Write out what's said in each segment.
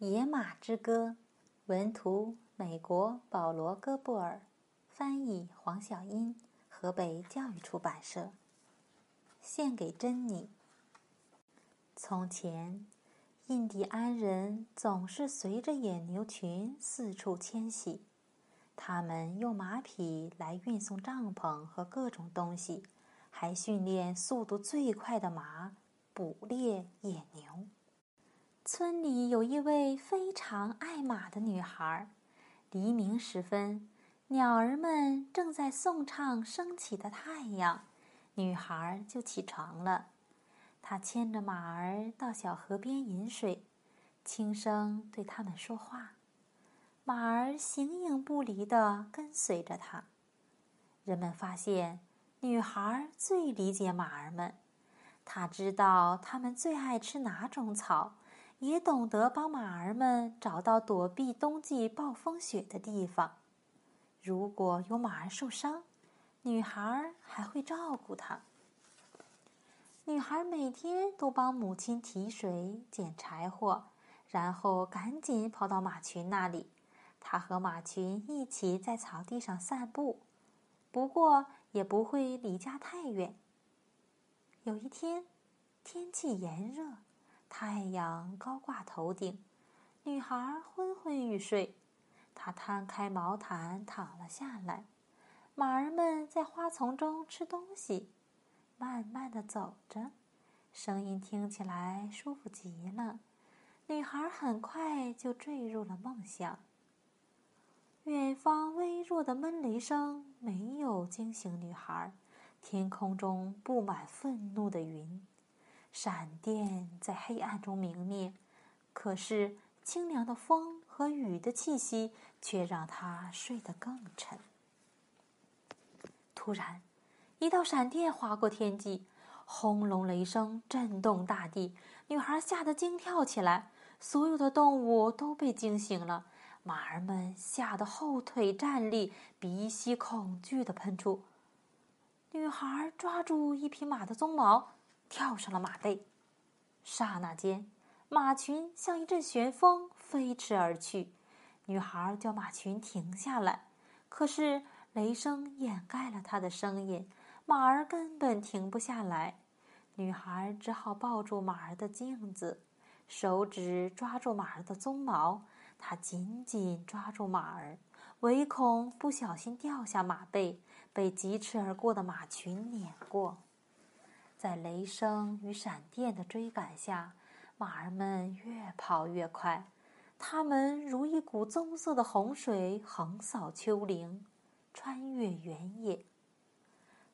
野马之歌，文图美国保罗·戈布尔，翻译黄小英，河北教育出版社。献给珍妮。从前，印第安人总是随着野牛群四处迁徙，他们用马匹来运送帐篷和各种东西，还训练速度最快的马捕猎野牛。村里有一位非常爱马的女孩。黎明时分，鸟儿们正在颂唱升起的太阳，女孩就起床了。她牵着马儿到小河边饮水，轻声对它们说话。马儿形影不离地跟随着她。人们发现，女孩最理解马儿们，她知道它们最爱吃哪种草。也懂得帮马儿们找到躲避冬季暴风雪的地方。如果有马儿受伤，女孩还会照顾它。女孩每天都帮母亲提水、捡柴火，然后赶紧跑到马群那里。她和马群一起在草地上散步，不过也不会离家太远。有一天，天气炎热。太阳高挂头顶，女孩昏昏欲睡。她摊开毛毯躺了下来。马儿们在花丛中吃东西，慢慢的走着，声音听起来舒服极了。女孩很快就坠入了梦乡。远方微弱的闷雷声没有惊醒女孩，天空中布满愤怒的云。闪电在黑暗中明灭，可是清凉的风和雨的气息却让他睡得更沉。突然，一道闪电划过天际，轰隆雷声震动大地，女孩吓得惊跳起来。所有的动物都被惊醒了，马儿们吓得后腿站立，鼻息恐惧地喷出。女孩抓住一匹马的鬃毛。跳上了马背，刹那间，马群像一阵旋风飞驰而去。女孩叫马群停下来，可是雷声掩盖了她的声音，马儿根本停不下来。女孩只好抱住马儿的镜子，手指抓住马儿的鬃毛，她紧紧抓住马儿，唯恐不小心掉下马背，被疾驰而过的马群碾过。在雷声与闪电的追赶下，马儿们越跑越快。它们如一股棕色的洪水，横扫丘陵，穿越原野。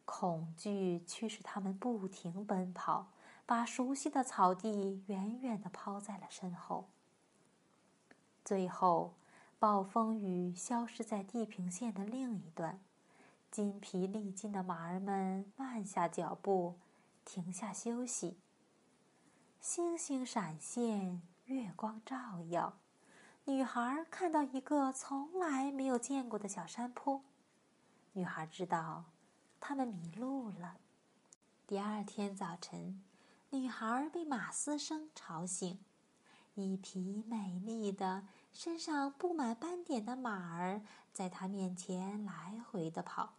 恐惧驱使他们不停奔跑，把熟悉的草地远远地抛在了身后。最后，暴风雨消失在地平线的另一端，筋疲力尽的马儿们慢下脚步。停下休息。星星闪现，月光照耀。女孩看到一个从来没有见过的小山坡。女孩知道，他们迷路了。第二天早晨，女孩被马嘶声吵醒。一匹美丽的、身上布满斑点的马儿在她面前来回的跑。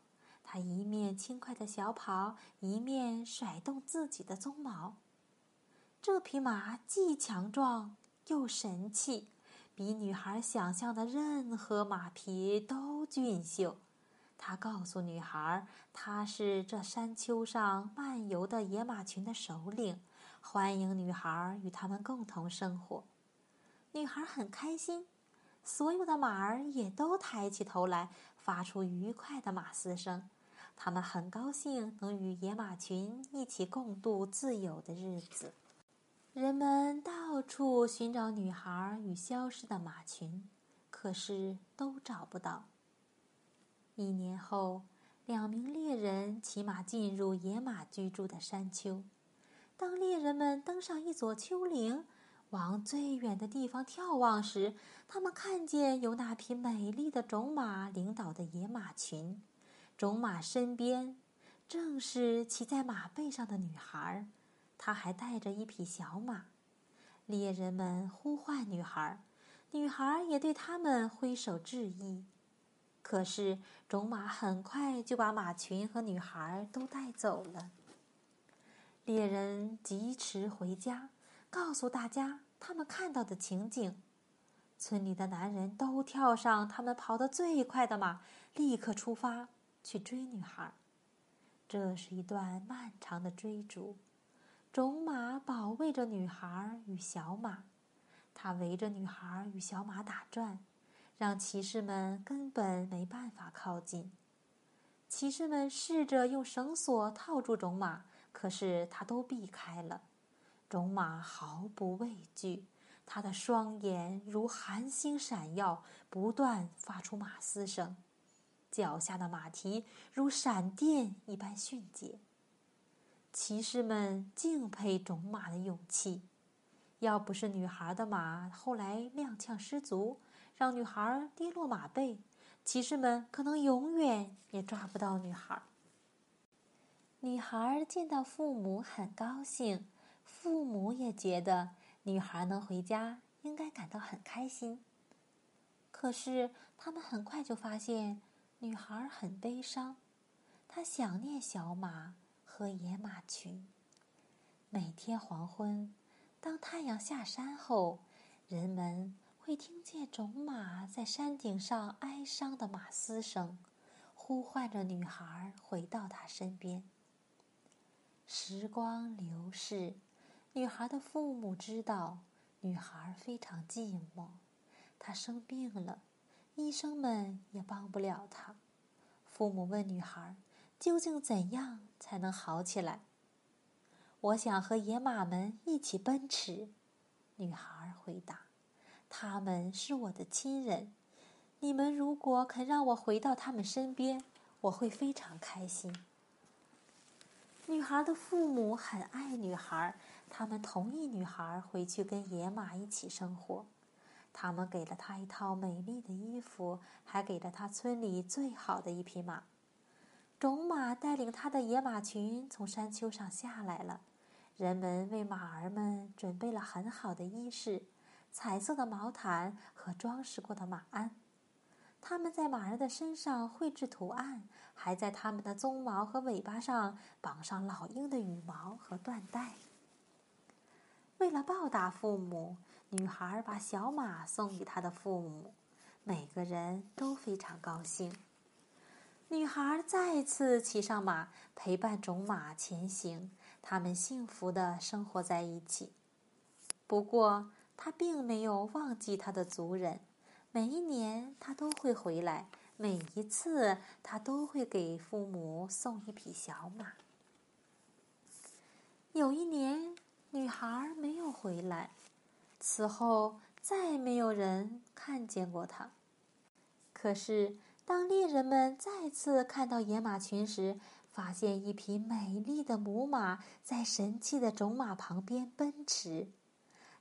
他一面轻快的小跑，一面甩动自己的鬃毛。这匹马既强壮又神气，比女孩想象的任何马匹都俊秀。他告诉女孩，他是这山丘上漫游的野马群的首领，欢迎女孩与他们共同生活。女孩很开心，所有的马儿也都抬起头来，发出愉快的马嘶声。他们很高兴能与野马群一起共度自由的日子。人们到处寻找女孩与消失的马群，可是都找不到。一年后，两名猎人骑马进入野马居住的山丘。当猎人们登上一座丘陵，往最远的地方眺望时，他们看见有那匹美丽的种马领导的野马群。种马身边，正是骑在马背上的女孩她还带着一匹小马。猎人们呼唤女孩女孩也对他们挥手致意。可是种马很快就把马群和女孩都带走了。猎人疾驰回家，告诉大家他们看到的情景。村里的男人都跳上他们跑得最快的马，立刻出发去追女孩。这是一段漫长的追逐，种马保卫着女孩与小马，它围着女孩与小马打转。让骑士们根本没办法靠近。骑士们试着用绳索套住种马，可是他都避开了。种马毫不畏惧，他的双眼如寒星闪耀，不断发出马嘶声，脚下的马蹄如闪电一般迅捷。骑士们敬佩种马的勇气。要不是女孩的马后来踉跄失足，让女孩跌落马背，骑士们可能永远也抓不到女孩。女孩见到父母很高兴，父母也觉得女孩能回家应该感到很开心。可是他们很快就发现，女孩很悲伤，她想念小马和野马群。每天黄昏，当太阳下山后，人们。会听见种马在山顶上哀伤的马嘶声，呼唤着女孩回到她身边。时光流逝，女孩的父母知道女孩非常寂寞，她生病了，医生们也帮不了她。父母问女孩：“究竟怎样才能好起来？”我想和野马们一起奔驰。女孩回答。他们是我的亲人，你们如果肯让我回到他们身边，我会非常开心。女孩的父母很爱女孩，他们同意女孩回去跟野马一起生活。他们给了他一套美丽的衣服，还给了他村里最好的一匹马。种马带领他的野马群从山丘上下来了，人们为马儿们准备了很好的衣饰。彩色的毛毯和装饰过的马鞍，他们在马儿的身上绘制图案，还在它们的鬃毛和尾巴上绑上老鹰的羽毛和缎带。为了报答父母，女孩把小马送给她的父母，每个人都非常高兴。女孩再次骑上马，陪伴种马前行，他们幸福的生活在一起。不过，他并没有忘记他的族人，每一年他都会回来，每一次他都会给父母送一匹小马。有一年，女孩没有回来，此后再没有人看见过它。可是，当猎人们再次看到野马群时，发现一匹美丽的母马在神气的种马旁边奔驰。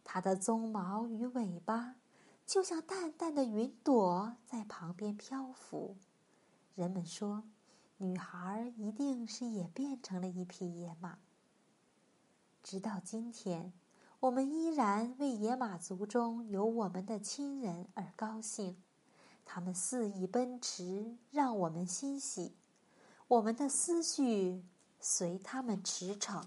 它的鬃毛与尾巴，就像淡淡的云朵，在旁边漂浮。人们说，女孩一定是也变成了一匹野马。直到今天，我们依然为野马族中有我们的亲人而高兴。他们肆意奔驰，让我们欣喜。我们的思绪随他们驰骋。